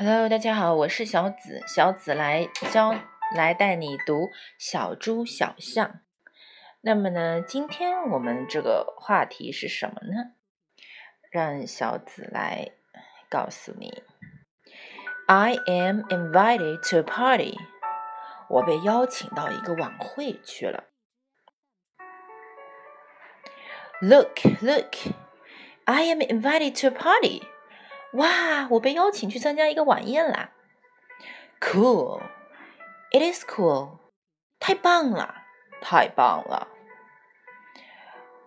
Hello，大家好，我是小紫，小紫来教来带你读小猪小象。那么呢，今天我们这个话题是什么呢？让小紫来告诉你。I am invited to a party。我被邀请到一个晚会去了。Look, look, I am invited to a party. 哇，我被邀请去参加一个晚宴啦！Cool, it is cool，太棒了，太棒了。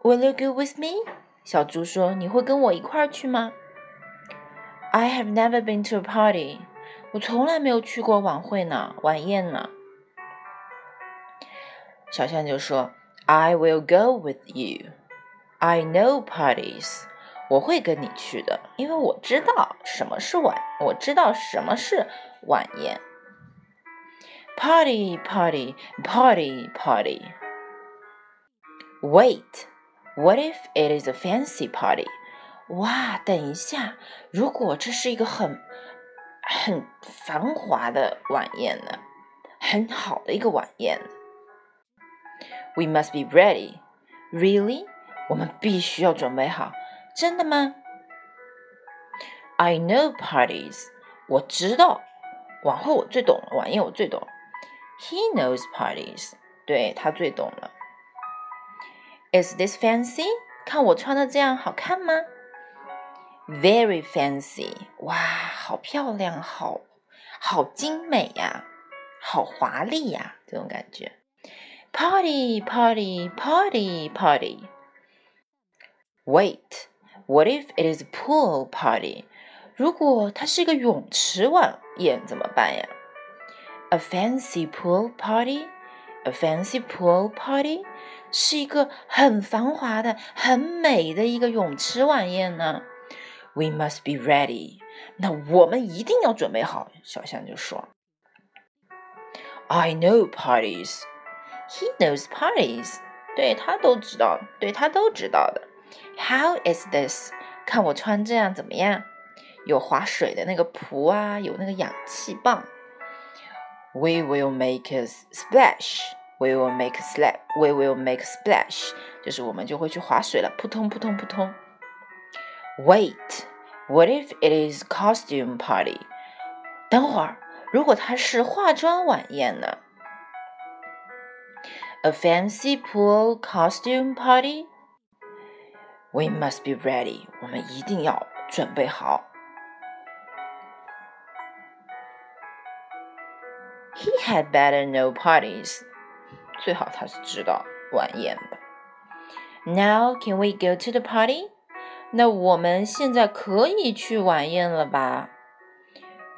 Will you go with me？小猪说：“你会跟我一块儿去吗？”I have never been to a party，我从来没有去过晚会呢，晚宴呢。小象就说：“I will go with you. I know parties.” 我会跟你去的，因为我知道什么是晚，我知道什么是晚宴。Party, party, party, party. Wait, what if it is a fancy party? 哇，等一下，如果这是一个很很繁华的晚宴呢？很好的一个晚宴。We must be ready. Really? 我们必须要准备好。 真的吗？I know parties，我知道晚会我最懂了，晚宴我最懂。He knows parties，对他最懂了。Is this fancy？看我穿的这样好看吗？Very fancy，哇，好漂亮，好好精美呀，好华丽呀，这种感觉。Party，party，party，party。Wait。 What if it is a pool party？如果它是一个泳池晚宴怎么办呀？A fancy pool party，a fancy pool party 是一个很繁华的、很美的一个泳池晚宴呢。We must be ready。那我们一定要准备好。小象就说：“I know parties. He knows parties。”对他都知道，对他都知道的。 How is this？看我穿这样怎么样？有划水的那个蹼啊，有那个氧气棒。We will make a splash. We will make a slap. We will make a splash. 就是我们就会去划水了，扑通扑通扑通。Wait, what if it is costume party? 等会儿，如果它是化妆晚宴呢？A fancy pool costume party? We must be ready. 我们一定要准备好。He had better know parties. 最好他是知道晚宴的。Now can we go to the party? 那我们现在可以去晚宴了吧？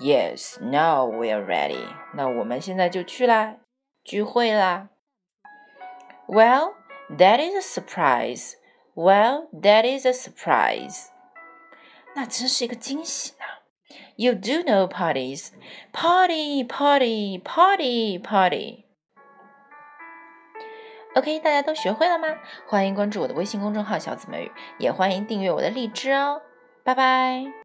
Yes, now we are ready. 那我们现在就去啦，聚会啦。Well, that is a surprise. Well, that is a surprise. 那真是一个惊喜呢。You do know parties. Party, party, party, party. OK，大家都学会了吗？欢迎关注我的微信公众号“小紫美语”，也欢迎订阅我的荔枝哦。拜拜。